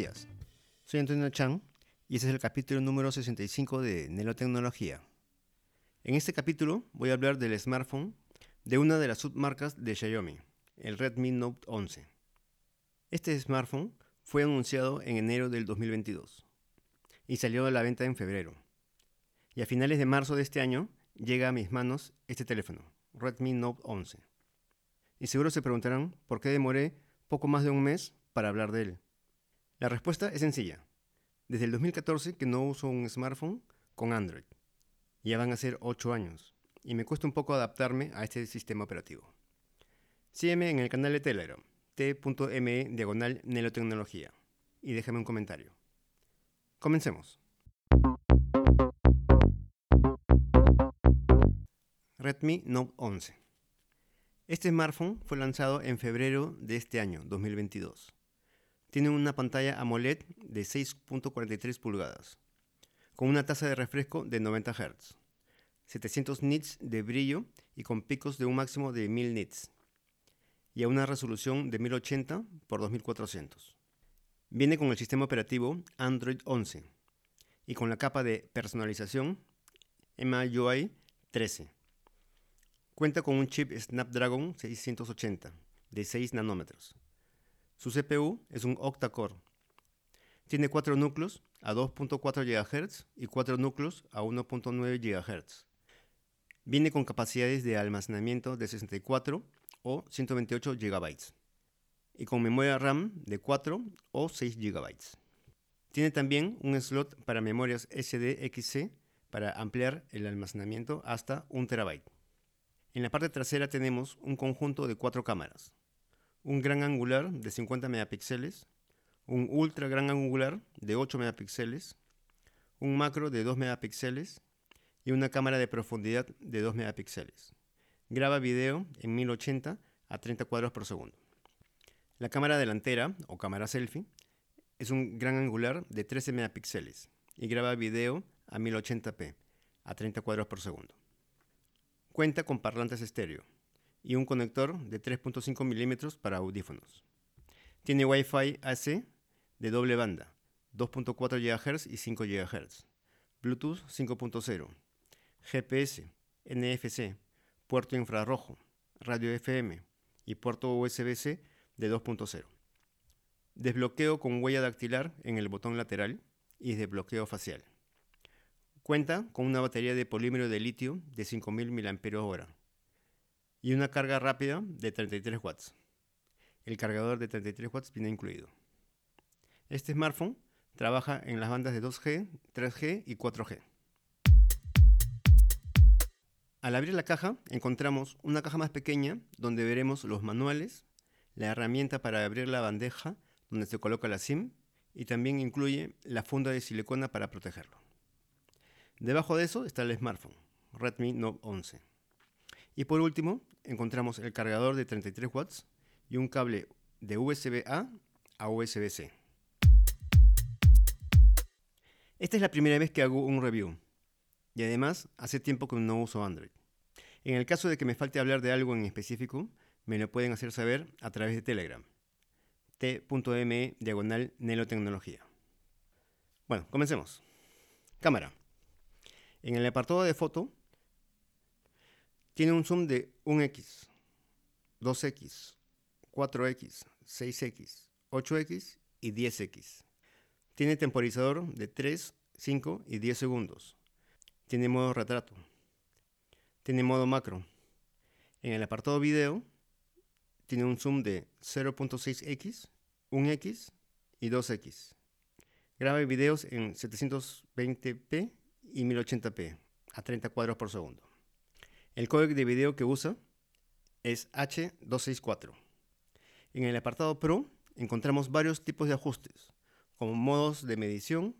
días, soy Antonio Chan y este es el capítulo número 65 de Nelotecnología. En este capítulo voy a hablar del smartphone de una de las submarcas de Xiaomi, el Redmi Note 11. Este smartphone fue anunciado en enero del 2022 y salió a la venta en febrero. Y a finales de marzo de este año llega a mis manos este teléfono, Redmi Note 11. Y seguro se preguntarán por qué demoré poco más de un mes para hablar de él. La respuesta es sencilla. Desde el 2014 que no uso un smartphone con Android. Ya van a ser 8 años y me cuesta un poco adaptarme a este sistema operativo. Sígueme en el canal de Telegram, t.me diagonal nelotecnología, y déjame un comentario. Comencemos. Redmi Note 11. Este smartphone fue lanzado en febrero de este año, 2022. Tiene una pantalla AMOLED de 6.43 pulgadas, con una tasa de refresco de 90 Hz, 700 nits de brillo y con picos de un máximo de 1000 nits, y a una resolución de 1080 x 2400. Viene con el sistema operativo Android 11 y con la capa de personalización MIUI 13 Cuenta con un chip Snapdragon 680 de 6 nanómetros. Su CPU es un octa-core. Tiene 4 núcleos a 2.4 GHz y 4 núcleos a 1.9 GHz. Viene con capacidades de almacenamiento de 64 o 128 GB y con memoria RAM de 4 o 6 GB. Tiene también un slot para memorias SDXC para ampliar el almacenamiento hasta 1 TB. En la parte trasera tenemos un conjunto de cuatro cámaras. Un gran angular de 50 megapíxeles, un ultra gran angular de 8 megapíxeles, un macro de 2 megapíxeles y una cámara de profundidad de 2 megapíxeles. Graba video en 1080 a 30 cuadros por segundo. La cámara delantera o cámara selfie es un gran angular de 13 megapíxeles y graba video a 1080p a 30 cuadros por segundo. Cuenta con parlantes estéreo y un conector de 3.5 milímetros para audífonos. Tiene Wi-Fi AC de doble banda, 2.4 GHz y 5 GHz, Bluetooth 5.0, GPS, NFC, puerto infrarrojo, radio FM y puerto USB-C de 2.0. Desbloqueo con huella dactilar en el botón lateral y desbloqueo facial. Cuenta con una batería de polímero de litio de 5000 mAh y una carga rápida de 33 watts. El cargador de 33 watts viene incluido. Este smartphone trabaja en las bandas de 2G, 3G y 4G. Al abrir la caja encontramos una caja más pequeña donde veremos los manuales, la herramienta para abrir la bandeja donde se coloca la SIM y también incluye la funda de silicona para protegerlo. Debajo de eso está el smartphone, Redmi Note 11. Y por último, encontramos el cargador de 33 watts y un cable de USB-A a USB-C. Esta es la primera vez que hago un review y además hace tiempo que no uso Android. En el caso de que me falte hablar de algo en específico, me lo pueden hacer saber a través de Telegram. t.me diagonal nelotecnología. Bueno, comencemos. Cámara. En el apartado de foto tiene un zoom de 1x, 2x, 4x, 6x, 8x y 10x. Tiene temporizador de 3, 5 y 10 segundos. Tiene modo retrato. Tiene modo macro. En el apartado video tiene un zoom de 0.6x, 1x y 2x. Graba videos en 720p y 1080p a 30 cuadros por segundo. El códec de video que usa es H264. En el apartado Pro encontramos varios tipos de ajustes, como modos de medición,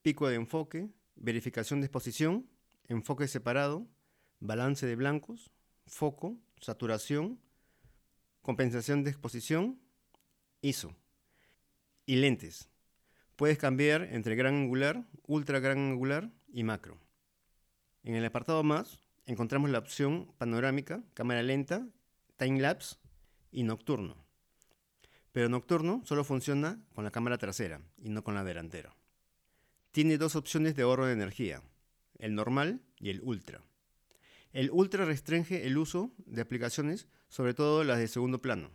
pico de enfoque, verificación de exposición, enfoque separado, balance de blancos, foco, saturación, compensación de exposición, ISO y lentes. Puedes cambiar entre gran angular, ultra gran angular y macro. En el apartado más encontramos la opción panorámica, cámara lenta, time lapse y nocturno. pero nocturno solo funciona con la cámara trasera y no con la delantera. Tiene dos opciones de ahorro de energía, el normal y el ultra. El ultra restringe el uso de aplicaciones, sobre todo las de segundo plano.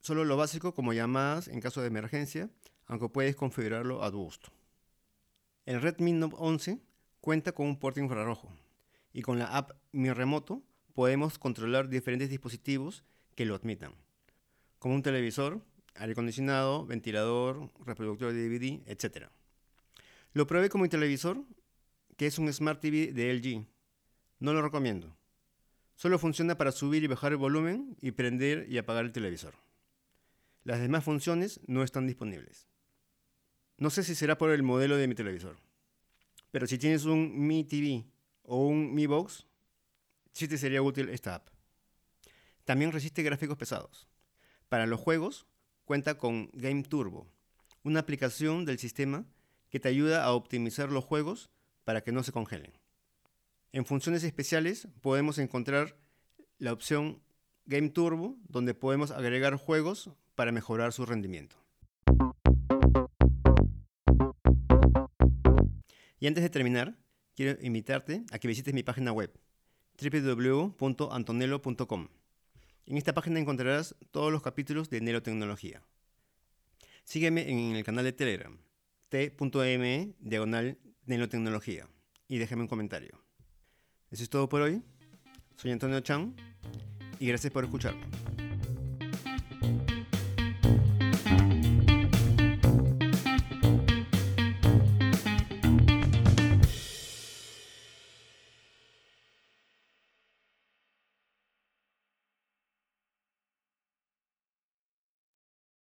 Solo lo básico como llamadas en caso de emergencia, aunque puedes configurarlo a tu gusto. El Redmi Note 11 cuenta con un puerto infrarrojo y con la app Mi Remoto podemos controlar diferentes dispositivos que lo admitan, como un televisor, aire acondicionado, ventilador, reproductor de DVD, etc. Lo probé como un televisor, que es un Smart TV de LG. No lo recomiendo. Solo funciona para subir y bajar el volumen y prender y apagar el televisor. Las demás funciones no están disponibles. No sé si será por el modelo de mi televisor, pero si tienes un Mi TV o un Mi Box, sí te sería útil esta app. También resiste gráficos pesados. Para los juegos, cuenta con Game Turbo, una aplicación del sistema que te ayuda a optimizar los juegos para que no se congelen. En funciones especiales podemos encontrar la opción Game Turbo, donde podemos agregar juegos para mejorar su rendimiento. Y antes de terminar, quiero invitarte a que visites mi página web www.antonelo.com. En esta página encontrarás todos los capítulos de Neurotecnología. Sígueme en el canal de Telegram, t.me diagonal Neurotecnología, y déjame un comentario. Eso es todo por hoy. Soy Antonio Chan y gracias por escucharme.